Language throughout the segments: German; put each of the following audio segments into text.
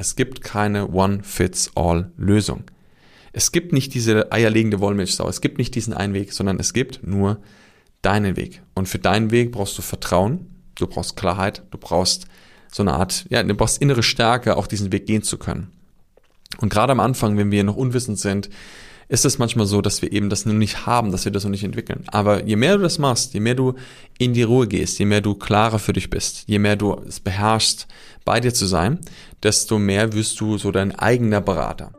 Es gibt keine One-Fits-All-Lösung. Es gibt nicht diese eierlegende Wollmilchsau. Es gibt nicht diesen einen Weg, sondern es gibt nur deinen Weg. Und für deinen Weg brauchst du Vertrauen, du brauchst Klarheit, du brauchst so eine Art, ja, du brauchst innere Stärke, auch diesen Weg gehen zu können. Und gerade am Anfang, wenn wir noch unwissend sind, ist es manchmal so, dass wir eben das nur nicht haben, dass wir das noch nicht entwickeln. Aber je mehr du das machst, je mehr du in die Ruhe gehst, je mehr du klarer für dich bist, je mehr du es beherrschst, bei dir zu sein, desto mehr wirst du so dein eigener Berater.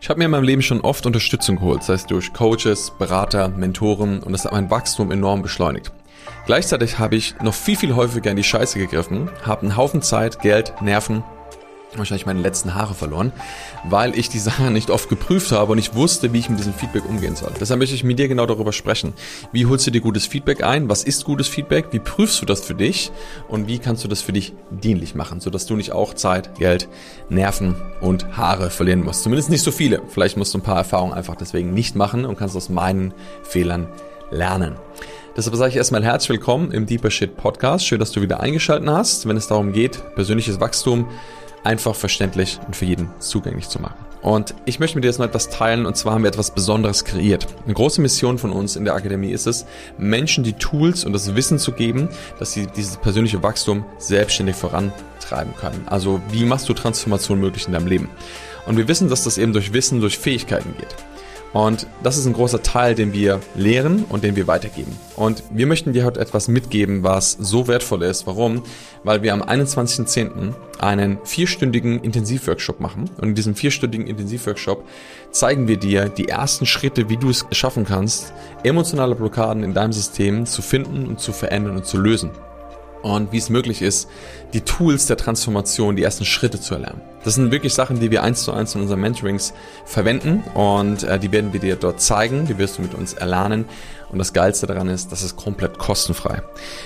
Ich habe mir in meinem Leben schon oft Unterstützung geholt, sei es durch Coaches, Berater, Mentoren und das hat mein Wachstum enorm beschleunigt. Gleichzeitig habe ich noch viel, viel häufiger in die Scheiße gegriffen, habe einen Haufen Zeit, Geld, Nerven wahrscheinlich meine letzten Haare verloren, weil ich die Sache nicht oft geprüft habe und ich wusste, wie ich mit diesem Feedback umgehen soll. Deshalb möchte ich mit dir genau darüber sprechen. Wie holst du dir gutes Feedback ein? Was ist gutes Feedback? Wie prüfst du das für dich? Und wie kannst du das für dich dienlich machen, sodass du nicht auch Zeit, Geld, Nerven und Haare verlieren musst? Zumindest nicht so viele. Vielleicht musst du ein paar Erfahrungen einfach deswegen nicht machen und kannst aus meinen Fehlern lernen. Deshalb sage ich erstmal herzlich willkommen im Deeper Shit Podcast. Schön, dass du wieder eingeschaltet hast, wenn es darum geht, persönliches Wachstum einfach verständlich und für jeden zugänglich zu machen. Und ich möchte mit dir jetzt noch etwas teilen und zwar haben wir etwas Besonderes kreiert. Eine große Mission von uns in der Akademie ist es, Menschen die Tools und das Wissen zu geben, dass sie dieses persönliche Wachstum selbstständig vorantreiben können. Also wie machst du Transformation möglich in deinem Leben? Und wir wissen, dass das eben durch Wissen, durch Fähigkeiten geht. Und das ist ein großer Teil, den wir lehren und den wir weitergeben. Und wir möchten dir heute etwas mitgeben, was so wertvoll ist. Warum? Weil wir am 21.10. einen vierstündigen Intensivworkshop machen. Und in diesem vierstündigen Intensivworkshop zeigen wir dir die ersten Schritte, wie du es schaffen kannst, emotionale Blockaden in deinem System zu finden und zu verändern und zu lösen und wie es möglich ist, die Tools der Transformation, die ersten Schritte zu erlernen. Das sind wirklich Sachen, die wir eins zu eins in unseren Mentorings verwenden und äh, die werden wir dir dort zeigen, die wirst du mit uns erlernen und das Geilste daran ist, das ist komplett kostenfrei.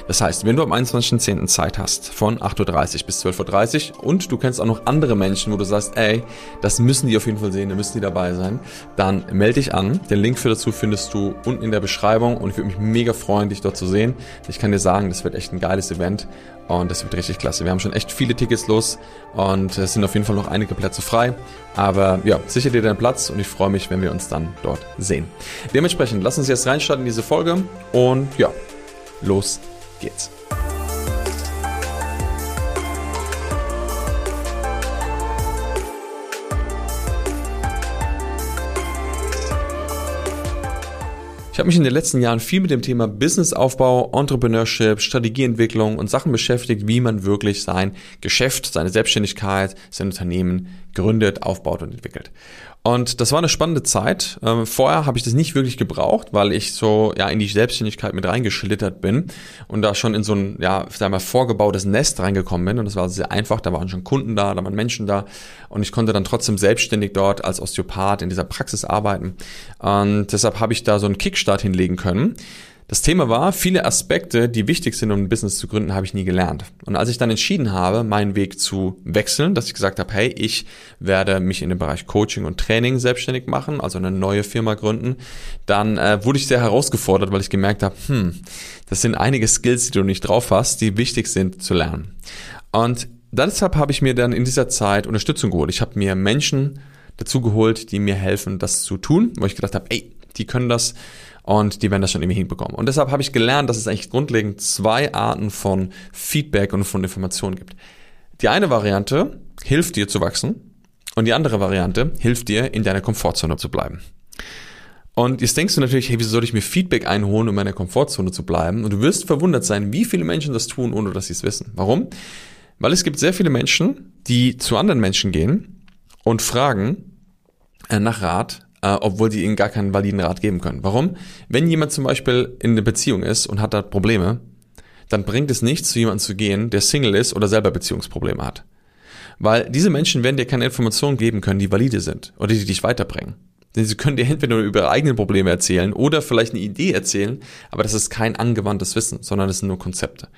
Das heißt, wenn du am 21.10. Zeit hast, von 8.30 Uhr bis 12.30 Uhr und du kennst auch noch andere Menschen, wo du sagst, ey, das müssen die auf jeden Fall sehen, da müssen die dabei sein, dann melde dich an. Den Link für dazu findest du unten in der Beschreibung und ich würde mich mega freuen, dich dort zu sehen. Ich kann dir sagen, das wird echt ein geiles Event und das wird richtig klasse. Wir haben schon echt viele Tickets los und es sind auf jeden Fall noch einige Plätze frei. Aber ja, sicher dir deinen Platz und ich freue mich, wenn wir uns dann dort sehen. Dementsprechend, lass uns jetzt reinstarten in diese Folge und ja, los geht's. Ich habe mich in den letzten Jahren viel mit dem Thema Businessaufbau, Entrepreneurship, Strategieentwicklung und Sachen beschäftigt, wie man wirklich sein Geschäft, seine Selbstständigkeit, sein Unternehmen gründet, aufbaut und entwickelt. Und das war eine spannende Zeit. Ähm, vorher habe ich das nicht wirklich gebraucht, weil ich so ja in die Selbstständigkeit mit reingeschlittert bin und da schon in so ein ja sagen wir vorgebautes Nest reingekommen bin und das war sehr einfach. Da waren schon Kunden da, da waren Menschen da und ich konnte dann trotzdem selbstständig dort als Osteopath in dieser Praxis arbeiten. Und deshalb habe ich da so einen Kickstart hinlegen können. Das Thema war, viele Aspekte, die wichtig sind, um ein Business zu gründen, habe ich nie gelernt. Und als ich dann entschieden habe, meinen Weg zu wechseln, dass ich gesagt habe, hey, ich werde mich in dem Bereich Coaching und Training selbstständig machen, also eine neue Firma gründen, dann äh, wurde ich sehr herausgefordert, weil ich gemerkt habe, hm, das sind einige Skills, die du nicht drauf hast, die wichtig sind zu lernen. Und deshalb habe ich mir dann in dieser Zeit Unterstützung geholt. Ich habe mir Menschen dazu geholt, die mir helfen, das zu tun, wo ich gedacht habe, ey, die können das und die werden das schon irgendwie hinbekommen. Und deshalb habe ich gelernt, dass es eigentlich grundlegend zwei Arten von Feedback und von Informationen gibt. Die eine Variante hilft dir zu wachsen und die andere Variante hilft dir, in deiner Komfortzone zu bleiben. Und jetzt denkst du natürlich, hey, wieso soll ich mir Feedback einholen, um in meiner Komfortzone zu bleiben? Und du wirst verwundert sein, wie viele Menschen das tun, ohne dass sie es wissen. Warum? Weil es gibt sehr viele Menschen, die zu anderen Menschen gehen und fragen äh, nach Rat, äh, obwohl die ihnen gar keinen validen Rat geben können. Warum? Wenn jemand zum Beispiel in einer Beziehung ist und hat da Probleme, dann bringt es nichts, zu jemandem zu gehen, der Single ist oder selber Beziehungsprobleme hat. Weil diese Menschen werden dir keine Informationen geben können, die valide sind oder die dich weiterbringen. Denn sie können dir entweder über ihre eigenen Probleme erzählen oder vielleicht eine Idee erzählen, aber das ist kein angewandtes Wissen, sondern das sind nur Konzepte.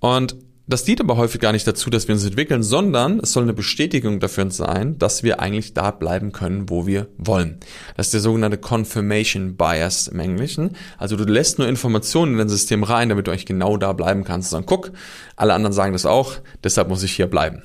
Und das dient aber häufig gar nicht dazu, dass wir uns entwickeln, sondern es soll eine Bestätigung dafür sein, dass wir eigentlich da bleiben können, wo wir wollen. Das ist der sogenannte Confirmation Bias im Englischen. Also du lässt nur Informationen in dein System rein, damit du eigentlich genau da bleiben kannst. Und dann guck, alle anderen sagen das auch, deshalb muss ich hier bleiben.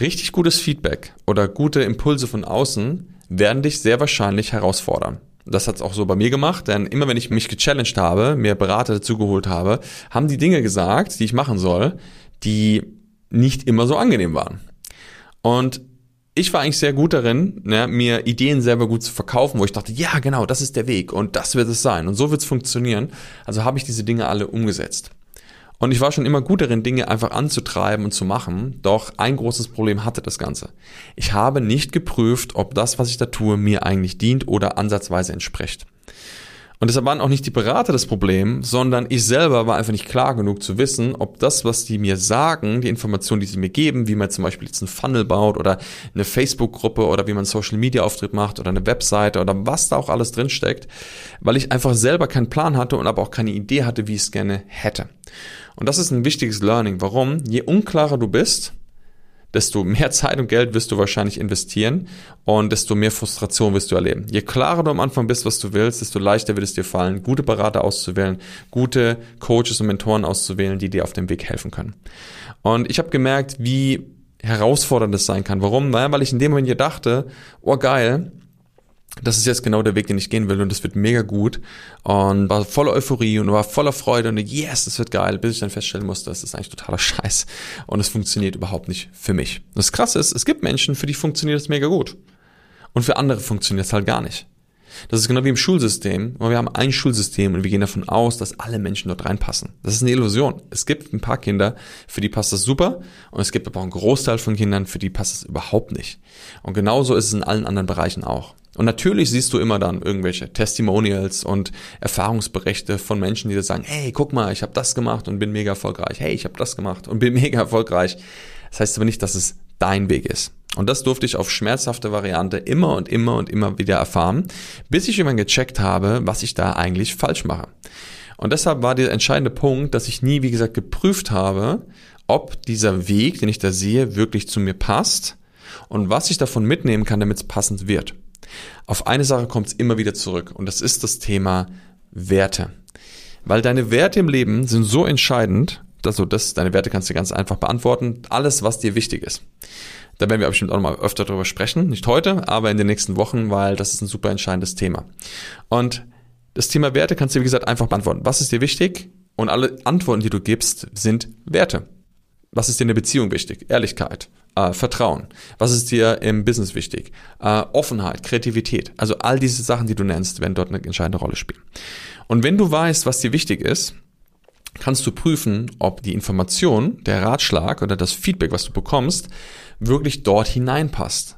Richtig gutes Feedback oder gute Impulse von außen werden dich sehr wahrscheinlich herausfordern. Das hat's auch so bei mir gemacht, denn immer wenn ich mich gechallenged habe, mir Berater dazugeholt habe, haben die Dinge gesagt, die ich machen soll, die nicht immer so angenehm waren. Und ich war eigentlich sehr gut darin, ne, mir Ideen selber gut zu verkaufen, wo ich dachte, ja, genau, das ist der Weg und das wird es sein und so wird es funktionieren. Also habe ich diese Dinge alle umgesetzt. Und ich war schon immer gut darin, Dinge einfach anzutreiben und zu machen. Doch ein großes Problem hatte das Ganze. Ich habe nicht geprüft, ob das, was ich da tue, mir eigentlich dient oder ansatzweise entspricht. Und deshalb waren auch nicht die Berater das Problem, sondern ich selber war einfach nicht klar genug zu wissen, ob das, was die mir sagen, die Informationen, die sie mir geben, wie man zum Beispiel jetzt einen Funnel baut oder eine Facebook-Gruppe oder wie man Social Media Auftritt macht oder eine Webseite oder was da auch alles drinsteckt, weil ich einfach selber keinen Plan hatte und aber auch keine Idee hatte, wie ich es gerne hätte. Und das ist ein wichtiges Learning. Warum? Je unklarer du bist, desto mehr Zeit und Geld wirst du wahrscheinlich investieren und desto mehr Frustration wirst du erleben. Je klarer du am Anfang bist, was du willst, desto leichter wird es dir fallen, gute Berater auszuwählen, gute Coaches und Mentoren auszuwählen, die dir auf dem Weg helfen können. Und ich habe gemerkt, wie herausfordernd es sein kann. Warum? Naja, weil ich in dem Moment hier dachte, oh geil, das ist jetzt genau der Weg, den ich gehen will und das wird mega gut und war voller Euphorie und war voller Freude und yes, das wird geil, bis ich dann feststellen musste, das ist eigentlich totaler Scheiß und es funktioniert überhaupt nicht für mich. Das Krasse ist, es gibt Menschen, für die funktioniert es mega gut und für andere funktioniert es halt gar nicht. Das ist genau wie im Schulsystem. Wir haben ein Schulsystem und wir gehen davon aus, dass alle Menschen dort reinpassen. Das ist eine Illusion. Es gibt ein paar Kinder, für die passt das super und es gibt aber auch einen Großteil von Kindern, für die passt es überhaupt nicht. Und genauso ist es in allen anderen Bereichen auch. Und natürlich siehst du immer dann irgendwelche Testimonials und Erfahrungsberichte von Menschen, die dir sagen, hey, guck mal, ich habe das gemacht und bin mega erfolgreich. Hey, ich habe das gemacht und bin mega erfolgreich. Das heißt aber nicht, dass es dein Weg ist. Und das durfte ich auf schmerzhafte Variante immer und immer und immer wieder erfahren, bis ich irgendwann gecheckt habe, was ich da eigentlich falsch mache. Und deshalb war der entscheidende Punkt, dass ich nie, wie gesagt, geprüft habe, ob dieser Weg, den ich da sehe, wirklich zu mir passt und was ich davon mitnehmen kann, damit es passend wird. Auf eine Sache kommt es immer wieder zurück und das ist das Thema Werte. Weil deine Werte im Leben sind so entscheidend, dass du das, deine Werte kannst du ganz einfach beantworten, alles, was dir wichtig ist. Da werden wir bestimmt auch noch mal öfter darüber sprechen, nicht heute, aber in den nächsten Wochen, weil das ist ein super entscheidendes Thema. Und das Thema Werte kannst du, wie gesagt, einfach beantworten. Was ist dir wichtig? Und alle Antworten, die du gibst, sind Werte. Was ist dir in der Beziehung wichtig? Ehrlichkeit, äh, Vertrauen. Was ist dir im Business wichtig? Äh, Offenheit, Kreativität. Also all diese Sachen, die du nennst, werden dort eine entscheidende Rolle spielen. Und wenn du weißt, was dir wichtig ist, kannst du prüfen, ob die Information, der Ratschlag oder das Feedback, was du bekommst, wirklich dort hineinpasst.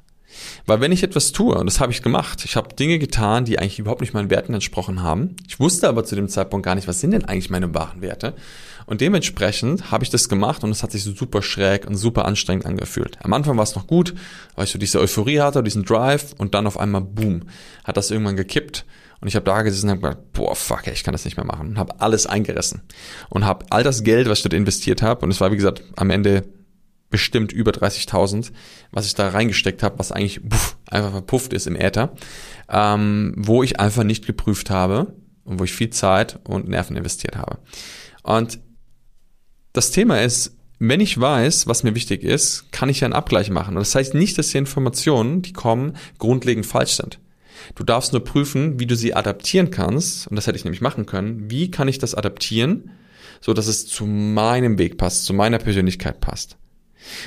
Weil wenn ich etwas tue, und das habe ich gemacht, ich habe Dinge getan, die eigentlich überhaupt nicht meinen Werten entsprochen haben. Ich wusste aber zu dem Zeitpunkt gar nicht, was sind denn eigentlich meine wahren Werte. Und dementsprechend habe ich das gemacht und es hat sich so super schräg und super anstrengend angefühlt. Am Anfang war es noch gut, weil ich so diese Euphorie hatte, diesen Drive und dann auf einmal, boom, hat das irgendwann gekippt. Und ich habe da gesessen und habe gedacht, boah, fuck, ich kann das nicht mehr machen. Und habe alles eingerissen. Und habe all das Geld, was ich dort investiert habe, und es war, wie gesagt, am Ende bestimmt über 30.000, was ich da reingesteckt habe, was eigentlich puff, einfach verpufft ist im Äther, ähm, wo ich einfach nicht geprüft habe und wo ich viel Zeit und Nerven investiert habe. Und das Thema ist, wenn ich weiß, was mir wichtig ist, kann ich ja einen Abgleich machen. Und das heißt nicht, dass die Informationen, die kommen, grundlegend falsch sind. Du darfst nur prüfen, wie du sie adaptieren kannst. Und das hätte ich nämlich machen können. Wie kann ich das adaptieren, so dass es zu meinem Weg passt, zu meiner Persönlichkeit passt?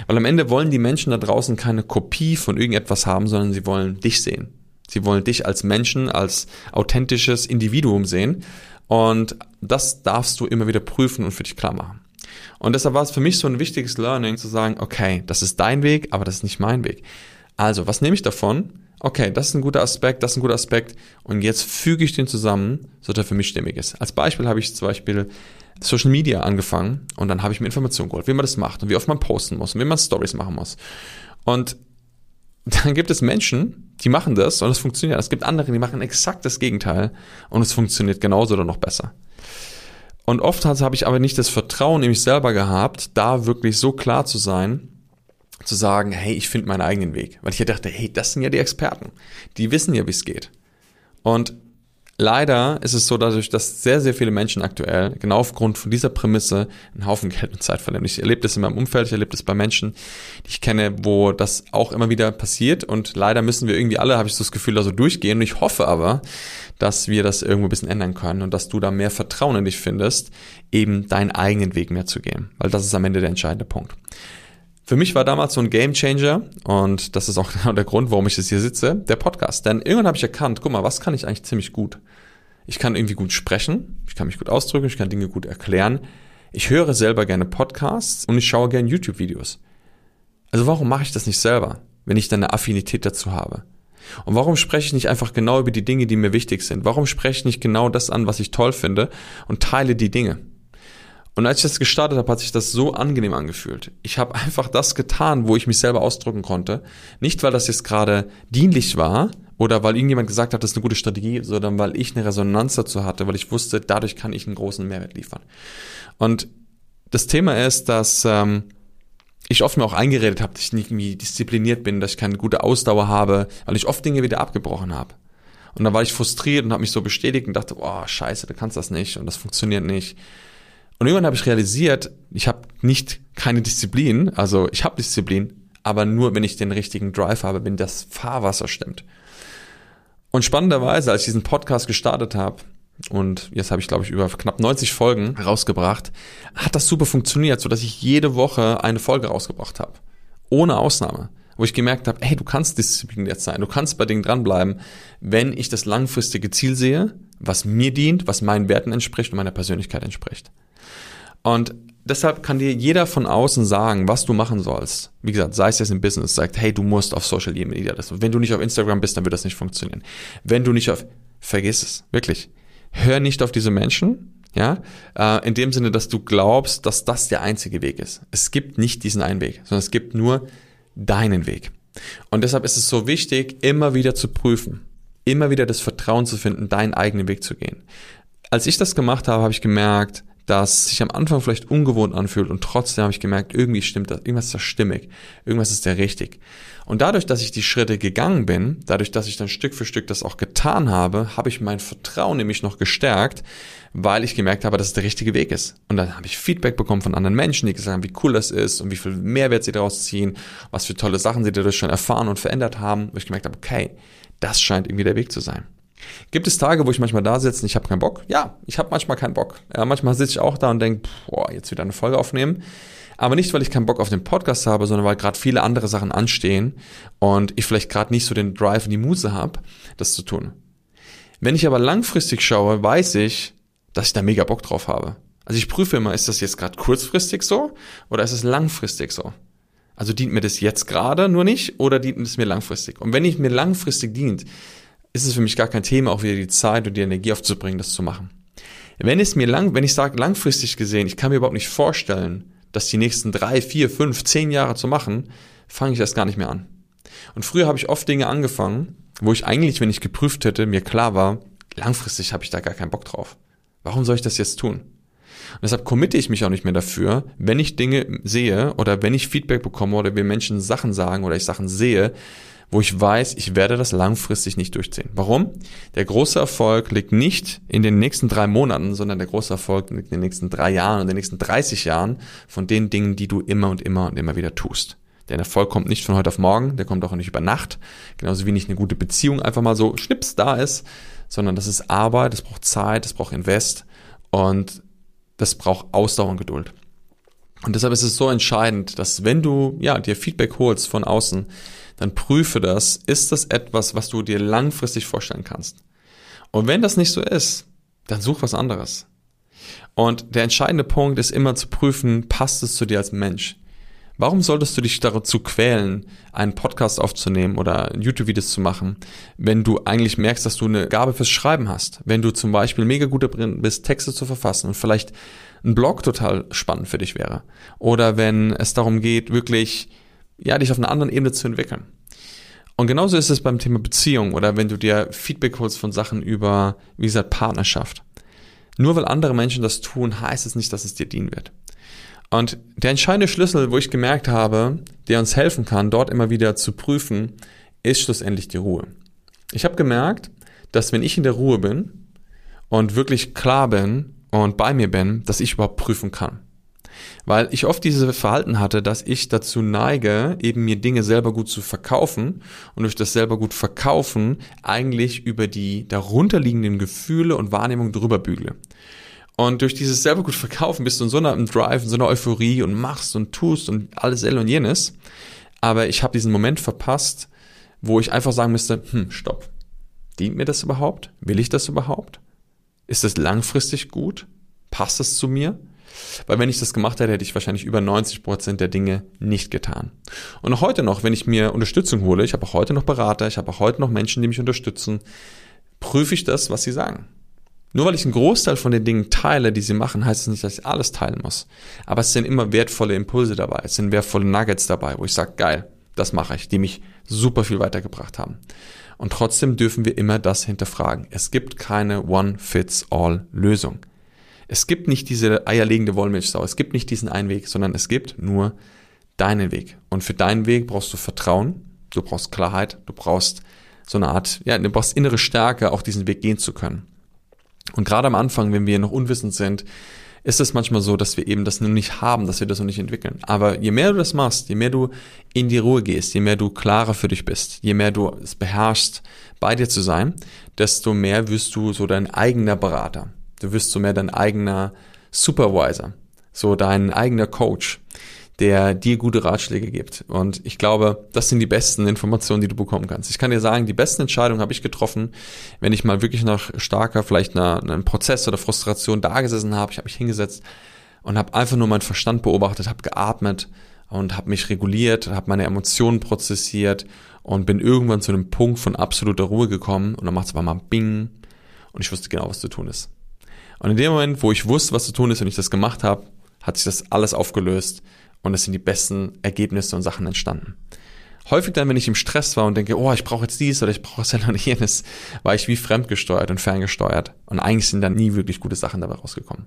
Weil am Ende wollen die Menschen da draußen keine Kopie von irgendetwas haben, sondern sie wollen dich sehen. Sie wollen dich als Menschen, als authentisches Individuum sehen. Und das darfst du immer wieder prüfen und für dich klar machen. Und deshalb war es für mich so ein wichtiges Learning zu sagen, okay, das ist dein Weg, aber das ist nicht mein Weg. Also, was nehme ich davon? Okay, das ist ein guter Aspekt, das ist ein guter Aspekt und jetzt füge ich den zusammen, so dass er für mich stimmig ist. Als Beispiel habe ich zum Beispiel Social Media angefangen und dann habe ich mir Informationen geholt, wie man das macht und wie oft man posten muss und wie man Stories machen muss. Und dann gibt es Menschen, die machen das und es funktioniert. Es gibt andere, die machen exakt das Gegenteil und es funktioniert genauso oder noch besser. Und oft habe ich aber nicht das Vertrauen in mich selber gehabt, da wirklich so klar zu sein, zu sagen, hey, ich finde meinen eigenen Weg. Weil ich ja dachte, hey, das sind ja die Experten. Die wissen ja, wie es geht. Und leider ist es so, dadurch, dass sehr, sehr viele Menschen aktuell genau aufgrund von dieser Prämisse einen Haufen Geld und Zeit verlieren. Ich erlebe das in meinem Umfeld, ich erlebe das bei Menschen, die ich kenne, wo das auch immer wieder passiert und leider müssen wir irgendwie alle, habe ich so das Gefühl, da so durchgehen und ich hoffe aber, dass wir das irgendwo ein bisschen ändern können und dass du da mehr Vertrauen in dich findest, eben deinen eigenen Weg mehr zu gehen, weil das ist am Ende der entscheidende Punkt. Für mich war damals so ein Game Changer und das ist auch genau der Grund, warum ich jetzt hier sitze, der Podcast. Denn irgendwann habe ich erkannt, guck mal, was kann ich eigentlich ziemlich gut? Ich kann irgendwie gut sprechen, ich kann mich gut ausdrücken, ich kann Dinge gut erklären. Ich höre selber gerne Podcasts und ich schaue gerne YouTube-Videos. Also warum mache ich das nicht selber, wenn ich dann eine Affinität dazu habe? Und warum spreche ich nicht einfach genau über die Dinge, die mir wichtig sind? Warum spreche ich nicht genau das an, was ich toll finde und teile die Dinge? Und als ich das gestartet habe, hat sich das so angenehm angefühlt. Ich habe einfach das getan, wo ich mich selber ausdrücken konnte. Nicht, weil das jetzt gerade dienlich war oder weil irgendjemand gesagt hat, das ist eine gute Strategie, sondern weil ich eine Resonanz dazu hatte, weil ich wusste, dadurch kann ich einen großen Mehrwert liefern. Und das Thema ist, dass ähm, ich oft mir auch eingeredet habe, dass ich nicht irgendwie diszipliniert bin, dass ich keine gute Ausdauer habe, weil ich oft Dinge wieder abgebrochen habe. Und dann war ich frustriert und habe mich so bestätigt und dachte, oh, scheiße, du kannst das nicht und das funktioniert nicht. Und irgendwann habe ich realisiert, ich habe nicht keine Disziplin, also ich habe Disziplin, aber nur, wenn ich den richtigen Drive habe, wenn das Fahrwasser stimmt. Und spannenderweise, als ich diesen Podcast gestartet habe, und jetzt habe ich, glaube ich, über knapp 90 Folgen rausgebracht, hat das super funktioniert, so dass ich jede Woche eine Folge rausgebracht habe. Ohne Ausnahme. Wo ich gemerkt habe, hey, du kannst diszipliniert sein, du kannst bei Dingen dranbleiben, wenn ich das langfristige Ziel sehe, was mir dient, was meinen Werten entspricht und meiner Persönlichkeit entspricht. Und deshalb kann dir jeder von außen sagen, was du machen sollst. Wie gesagt, sei es jetzt im Business, sagt, hey, du musst auf Social Media das. Wenn du nicht auf Instagram bist, dann wird das nicht funktionieren. Wenn du nicht auf, vergiss es, wirklich. Hör nicht auf diese Menschen, ja, äh, in dem Sinne, dass du glaubst, dass das der einzige Weg ist. Es gibt nicht diesen einen Weg, sondern es gibt nur deinen Weg. Und deshalb ist es so wichtig, immer wieder zu prüfen, immer wieder das Vertrauen zu finden, deinen eigenen Weg zu gehen. Als ich das gemacht habe, habe ich gemerkt, das sich am Anfang vielleicht ungewohnt anfühlt und trotzdem habe ich gemerkt, irgendwie stimmt das, irgendwas ist da stimmig, irgendwas ist da richtig. Und dadurch, dass ich die Schritte gegangen bin, dadurch, dass ich dann Stück für Stück das auch getan habe, habe ich mein Vertrauen nämlich noch gestärkt, weil ich gemerkt habe, dass es der richtige Weg ist. Und dann habe ich Feedback bekommen von anderen Menschen, die gesagt haben, wie cool das ist und wie viel Mehrwert sie daraus ziehen, was für tolle Sachen sie dadurch schon erfahren und verändert haben, wo ich gemerkt habe, okay, das scheint irgendwie der Weg zu sein. Gibt es Tage, wo ich manchmal da sitze und ich habe keinen Bock? Ja, ich habe manchmal keinen Bock. Ja, manchmal sitze ich auch da und denke, boah, jetzt wieder eine Folge aufnehmen. Aber nicht, weil ich keinen Bock auf den Podcast habe, sondern weil gerade viele andere Sachen anstehen und ich vielleicht gerade nicht so den Drive und die Muse habe, das zu tun. Wenn ich aber langfristig schaue, weiß ich, dass ich da mega Bock drauf habe. Also ich prüfe immer, ist das jetzt gerade kurzfristig so oder ist es langfristig so? Also dient mir das jetzt gerade nur nicht oder dient es mir langfristig? Und wenn ich mir langfristig dient, ist es für mich gar kein Thema, auch wieder die Zeit und die Energie aufzubringen, das zu machen. Wenn es mir lang, wenn ich sage langfristig gesehen, ich kann mir überhaupt nicht vorstellen, das die nächsten drei, vier, fünf, zehn Jahre zu machen, fange ich das gar nicht mehr an. Und früher habe ich oft Dinge angefangen, wo ich eigentlich, wenn ich geprüft hätte, mir klar war, langfristig habe ich da gar keinen Bock drauf. Warum soll ich das jetzt tun? Und deshalb committe ich mich auch nicht mehr dafür, wenn ich Dinge sehe oder wenn ich Feedback bekomme oder wir Menschen Sachen sagen oder ich Sachen sehe, wo ich weiß, ich werde das langfristig nicht durchziehen. Warum? Der große Erfolg liegt nicht in den nächsten drei Monaten, sondern der große Erfolg liegt in den nächsten drei Jahren und den nächsten 30 Jahren von den Dingen, die du immer und immer und immer wieder tust. Der Erfolg kommt nicht von heute auf morgen, der kommt auch nicht über Nacht, genauso wie nicht eine gute Beziehung einfach mal so schnips da ist, sondern das ist Arbeit, das braucht Zeit, das braucht Invest und das braucht Ausdauer und Geduld. Und deshalb ist es so entscheidend, dass wenn du ja dir Feedback holst von außen, dann prüfe das, ist das etwas, was du dir langfristig vorstellen kannst? Und wenn das nicht so ist, dann such was anderes. Und der entscheidende Punkt ist immer zu prüfen, passt es zu dir als Mensch? Warum solltest du dich dazu quälen, einen Podcast aufzunehmen oder YouTube-Videos zu machen, wenn du eigentlich merkst, dass du eine Gabe fürs Schreiben hast? Wenn du zum Beispiel mega gut darin bist, Texte zu verfassen und vielleicht ein Blog total spannend für dich wäre. Oder wenn es darum geht, wirklich ja, dich auf einer anderen Ebene zu entwickeln. Und genauso ist es beim Thema Beziehung oder wenn du dir Feedback holst von Sachen über, wie gesagt, Partnerschaft. Nur weil andere Menschen das tun, heißt es nicht, dass es dir dienen wird. Und der entscheidende Schlüssel, wo ich gemerkt habe, der uns helfen kann, dort immer wieder zu prüfen, ist schlussendlich die Ruhe. Ich habe gemerkt, dass wenn ich in der Ruhe bin und wirklich klar bin und bei mir bin, dass ich überhaupt prüfen kann. Weil ich oft diese Verhalten hatte, dass ich dazu neige, eben mir Dinge selber gut zu verkaufen und durch das selber gut verkaufen eigentlich über die darunterliegenden Gefühle und Wahrnehmung drüber bügle. Und durch dieses selber gut verkaufen bist du in so einer Drive, in so einer Euphorie und machst und tust und alles L und jenes. Aber ich habe diesen Moment verpasst, wo ich einfach sagen müsste, hm, stopp. Dient mir das überhaupt? Will ich das überhaupt? Ist das langfristig gut? Passt es zu mir? Weil wenn ich das gemacht hätte, hätte ich wahrscheinlich über 90 Prozent der Dinge nicht getan. Und auch heute noch, wenn ich mir Unterstützung hole, ich habe auch heute noch Berater, ich habe auch heute noch Menschen, die mich unterstützen, prüfe ich das, was sie sagen. Nur weil ich einen Großteil von den Dingen teile, die sie machen, heißt es das nicht, dass ich alles teilen muss. Aber es sind immer wertvolle Impulse dabei, es sind wertvolle Nuggets dabei, wo ich sage, geil, das mache ich, die mich super viel weitergebracht haben. Und trotzdem dürfen wir immer das hinterfragen. Es gibt keine One-Fits-All-Lösung. Es gibt nicht diese eierlegende Wollmilchsau, es gibt nicht diesen einen Weg, sondern es gibt nur deinen Weg. Und für deinen Weg brauchst du Vertrauen, du brauchst Klarheit, du brauchst so eine Art, ja, du brauchst innere Stärke, auch diesen Weg gehen zu können. Und gerade am Anfang, wenn wir noch unwissend sind, ist es manchmal so, dass wir eben das noch nicht haben, dass wir das noch nicht entwickeln. Aber je mehr du das machst, je mehr du in die Ruhe gehst, je mehr du klarer für dich bist, je mehr du es beherrschst, bei dir zu sein, desto mehr wirst du so dein eigener Berater. Du wirst so mehr dein eigener Supervisor, so dein eigener Coach, der dir gute Ratschläge gibt. Und ich glaube, das sind die besten Informationen, die du bekommen kannst. Ich kann dir sagen, die besten Entscheidungen habe ich getroffen, wenn ich mal wirklich nach starker, vielleicht einer, einem Prozess oder Frustration da gesessen habe. Ich habe mich hingesetzt und habe einfach nur meinen Verstand beobachtet, habe geatmet und habe mich reguliert, habe meine Emotionen prozessiert und bin irgendwann zu einem Punkt von absoluter Ruhe gekommen und dann macht es aber mal Bing und ich wusste genau, was zu tun ist. Und in dem Moment, wo ich wusste, was zu tun ist und ich das gemacht habe, hat sich das alles aufgelöst und es sind die besten Ergebnisse und Sachen entstanden. Häufig dann, wenn ich im Stress war und denke, oh, ich brauche jetzt dies oder ich brauche das und jenes, war ich wie fremdgesteuert und ferngesteuert. Und eigentlich sind dann nie wirklich gute Sachen dabei rausgekommen.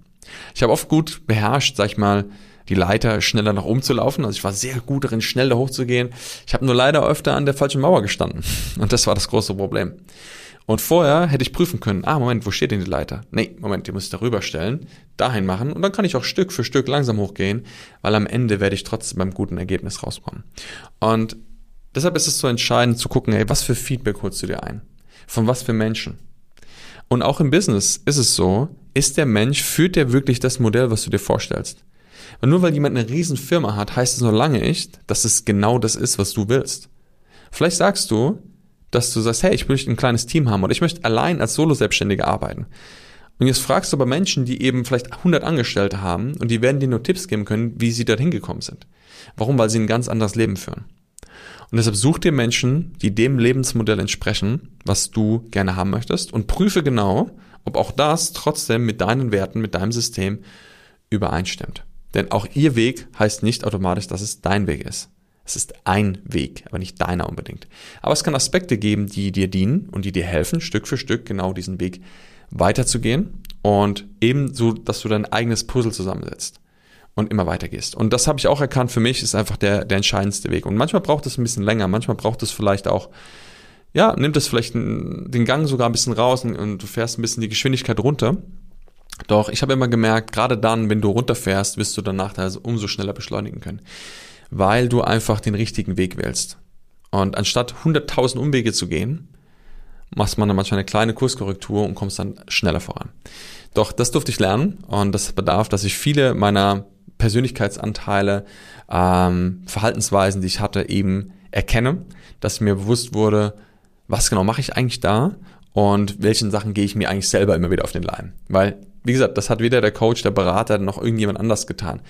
Ich habe oft gut beherrscht, sag ich mal, die Leiter schneller nach oben zu laufen. Also ich war sehr gut darin, schnell da hochzugehen. Ich habe nur leider öfter an der falschen Mauer gestanden. Und das war das große Problem. Und vorher hätte ich prüfen können, ah, Moment, wo steht denn die Leiter? Nee, Moment, die muss ich darüber stellen, dahin machen und dann kann ich auch Stück für Stück langsam hochgehen, weil am Ende werde ich trotzdem beim guten Ergebnis rauskommen. Und deshalb ist es so entscheidend zu gucken, hey, was für Feedback holst du dir ein? Von was für Menschen? Und auch im Business ist es so, ist der Mensch, führt der wirklich das Modell, was du dir vorstellst? Und nur weil jemand eine riesen Firma hat, heißt es noch lange nicht, dass es genau das ist, was du willst. Vielleicht sagst du, dass du sagst, hey, ich möchte ein kleines Team haben oder ich möchte allein als Solo-Selbstständiger arbeiten. Und jetzt fragst du aber Menschen, die eben vielleicht 100 Angestellte haben und die werden dir nur Tipps geben können, wie sie dorthin gekommen sind. Warum? Weil sie ein ganz anderes Leben führen. Und deshalb such dir Menschen, die dem Lebensmodell entsprechen, was du gerne haben möchtest und prüfe genau, ob auch das trotzdem mit deinen Werten, mit deinem System übereinstimmt. Denn auch ihr Weg heißt nicht automatisch, dass es dein Weg ist. Es ist ein Weg, aber nicht deiner unbedingt. Aber es kann Aspekte geben, die dir dienen und die dir helfen, Stück für Stück genau diesen Weg weiterzugehen und ebenso, dass du dein eigenes Puzzle zusammensetzt und immer weitergehst. Und das habe ich auch erkannt, für mich ist einfach der, der entscheidendste Weg. Und manchmal braucht es ein bisschen länger, manchmal braucht es vielleicht auch, ja, nimmt es vielleicht den Gang sogar ein bisschen raus und du fährst ein bisschen die Geschwindigkeit runter. Doch ich habe immer gemerkt, gerade dann, wenn du runterfährst, wirst du danach also umso schneller beschleunigen können weil du einfach den richtigen Weg wählst. Und anstatt 100.000 Umwege zu gehen, machst man dann manchmal eine kleine Kurskorrektur und kommst dann schneller voran. Doch das durfte ich lernen und das bedarf, dass ich viele meiner Persönlichkeitsanteile, ähm, Verhaltensweisen, die ich hatte, eben erkenne, dass mir bewusst wurde, was genau mache ich eigentlich da und welchen Sachen gehe ich mir eigentlich selber immer wieder auf den Leim. Weil, wie gesagt, das hat weder der Coach, der Berater noch irgendjemand anders getan.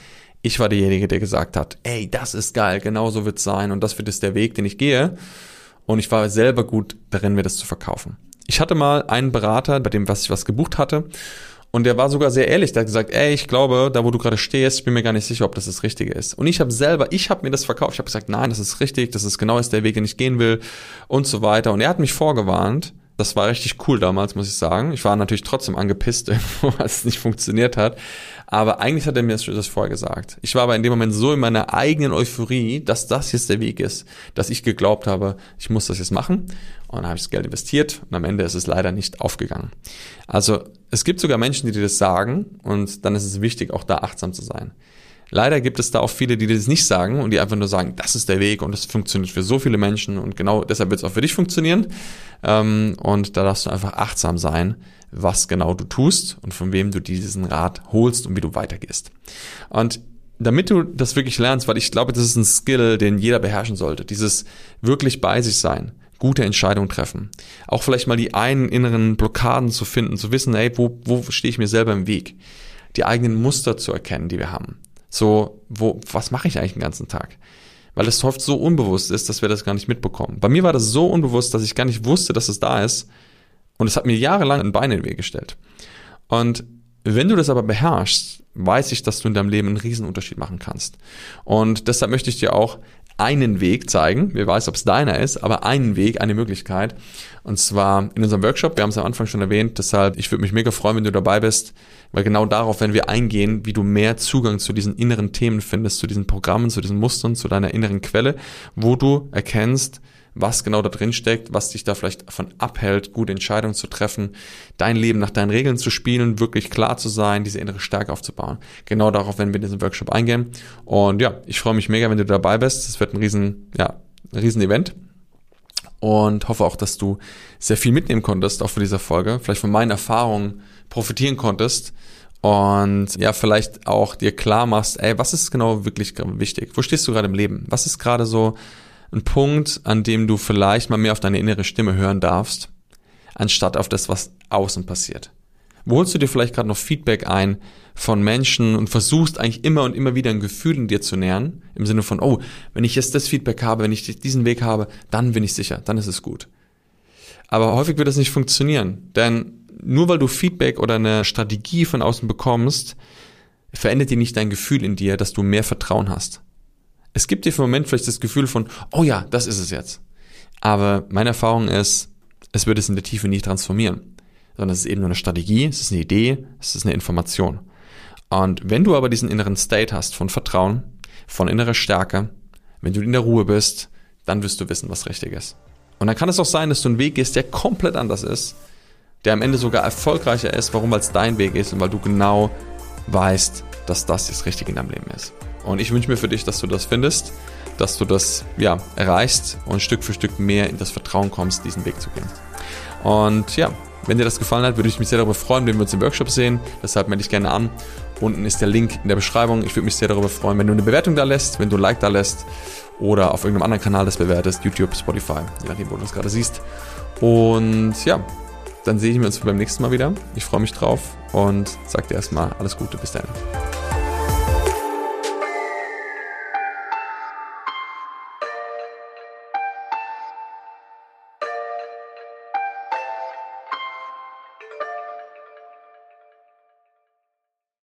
Ich war derjenige, der gesagt hat, ey, das ist geil, genau so wird's sein und das wird jetzt der Weg, den ich gehe. Und ich war selber gut darin, mir das zu verkaufen. Ich hatte mal einen Berater, bei dem was ich was gebucht hatte. Und der war sogar sehr ehrlich, der hat gesagt, ey, ich glaube, da wo du gerade stehst, ich bin mir gar nicht sicher, ob das das Richtige ist. Und ich habe selber, ich habe mir das verkauft. Ich habe gesagt, nein, das ist richtig, das ist genau ist der Weg, den ich gehen will und so weiter. Und er hat mich vorgewarnt, Das war richtig cool damals, muss ich sagen. Ich war natürlich trotzdem angepisst, als es nicht funktioniert hat. Aber eigentlich hat er mir das vorher gesagt. Ich war aber in dem Moment so in meiner eigenen Euphorie, dass das jetzt der Weg ist, dass ich geglaubt habe, ich muss das jetzt machen. Und dann habe ich das Geld investiert und am Ende ist es leider nicht aufgegangen. Also es gibt sogar Menschen, die dir das sagen und dann ist es wichtig, auch da achtsam zu sein. Leider gibt es da auch viele, die das nicht sagen und die einfach nur sagen, das ist der Weg und das funktioniert für so viele Menschen und genau deshalb wird es auch für dich funktionieren. Ähm, und da darfst du einfach achtsam sein, was genau du tust und von wem du diesen Rat holst und wie du weitergehst. Und damit du das wirklich lernst, weil ich glaube, das ist ein Skill, den jeder beherrschen sollte, dieses wirklich bei sich sein, gute Entscheidungen treffen. Auch vielleicht mal die einen inneren Blockaden zu finden, zu wissen, hey, wo, wo stehe ich mir selber im Weg? Die eigenen Muster zu erkennen, die wir haben. So, wo, was mache ich eigentlich den ganzen Tag? Weil es oft so unbewusst ist, dass wir das gar nicht mitbekommen. Bei mir war das so unbewusst, dass ich gar nicht wusste, dass es da ist. Und es hat mir jahrelang ein Bein in den Weg gestellt. Und wenn du das aber beherrschst, weiß ich, dass du in deinem Leben einen Riesenunterschied machen kannst. Und deshalb möchte ich dir auch einen Weg zeigen. Wer weiß, ob es deiner ist, aber einen Weg, eine Möglichkeit. Und zwar in unserem Workshop. Wir haben es am Anfang schon erwähnt. Deshalb, ich würde mich mega freuen, wenn du dabei bist, weil genau darauf werden wir eingehen, wie du mehr Zugang zu diesen inneren Themen findest, zu diesen Programmen, zu diesen Mustern, zu deiner inneren Quelle, wo du erkennst, was genau da drin steckt, was dich da vielleicht davon abhält, gute Entscheidungen zu treffen, dein Leben nach deinen Regeln zu spielen, wirklich klar zu sein, diese innere Stärke aufzubauen. Genau darauf werden wir in diesem Workshop eingehen. Und ja, ich freue mich mega, wenn du dabei bist. Es wird ein riesen, ja, ein riesen Event. Und hoffe auch, dass du sehr viel mitnehmen konntest, auch für diese Folge. Vielleicht von meinen Erfahrungen profitieren konntest und ja, vielleicht auch dir klar machst, ey, was ist genau wirklich wichtig? Wo stehst du gerade im Leben? Was ist gerade so ein Punkt, an dem du vielleicht mal mehr auf deine innere Stimme hören darfst, anstatt auf das, was außen passiert. Wo holst du dir vielleicht gerade noch Feedback ein von Menschen und versuchst eigentlich immer und immer wieder ein Gefühl in dir zu nähern, im Sinne von, oh, wenn ich jetzt das Feedback habe, wenn ich diesen Weg habe, dann bin ich sicher, dann ist es gut. Aber häufig wird das nicht funktionieren, denn nur weil du Feedback oder eine Strategie von außen bekommst, verändert dir nicht dein Gefühl in dir, dass du mehr Vertrauen hast. Es gibt dir für den Moment vielleicht das Gefühl von, oh ja, das ist es jetzt. Aber meine Erfahrung ist, es wird es in der Tiefe nicht transformieren, sondern es ist eben nur eine Strategie, es ist eine Idee, es ist eine Information. Und wenn du aber diesen inneren State hast von Vertrauen, von innerer Stärke, wenn du in der Ruhe bist, dann wirst du wissen, was richtig ist. Und dann kann es auch sein, dass du einen Weg gehst, der komplett anders ist, der am Ende sogar erfolgreicher ist. Warum? Weil es dein Weg ist und weil du genau weißt, dass das das Richtige in deinem Leben ist. Und ich wünsche mir für dich, dass du das findest, dass du das ja, erreichst und Stück für Stück mehr in das Vertrauen kommst, diesen Weg zu gehen. Und ja, wenn dir das gefallen hat, würde ich mich sehr darüber freuen, wenn wir uns im Workshop sehen. Deshalb melde dich gerne an. Unten ist der Link in der Beschreibung. Ich würde mich sehr darüber freuen, wenn du eine Bewertung da lässt, wenn du ein Like da lässt oder auf irgendeinem anderen Kanal das bewertest, YouTube, Spotify, je nachdem, wo du das gerade siehst. Und ja, dann sehen wir uns beim nächsten Mal wieder. Ich freue mich drauf und sag dir erstmal alles Gute. Bis dann.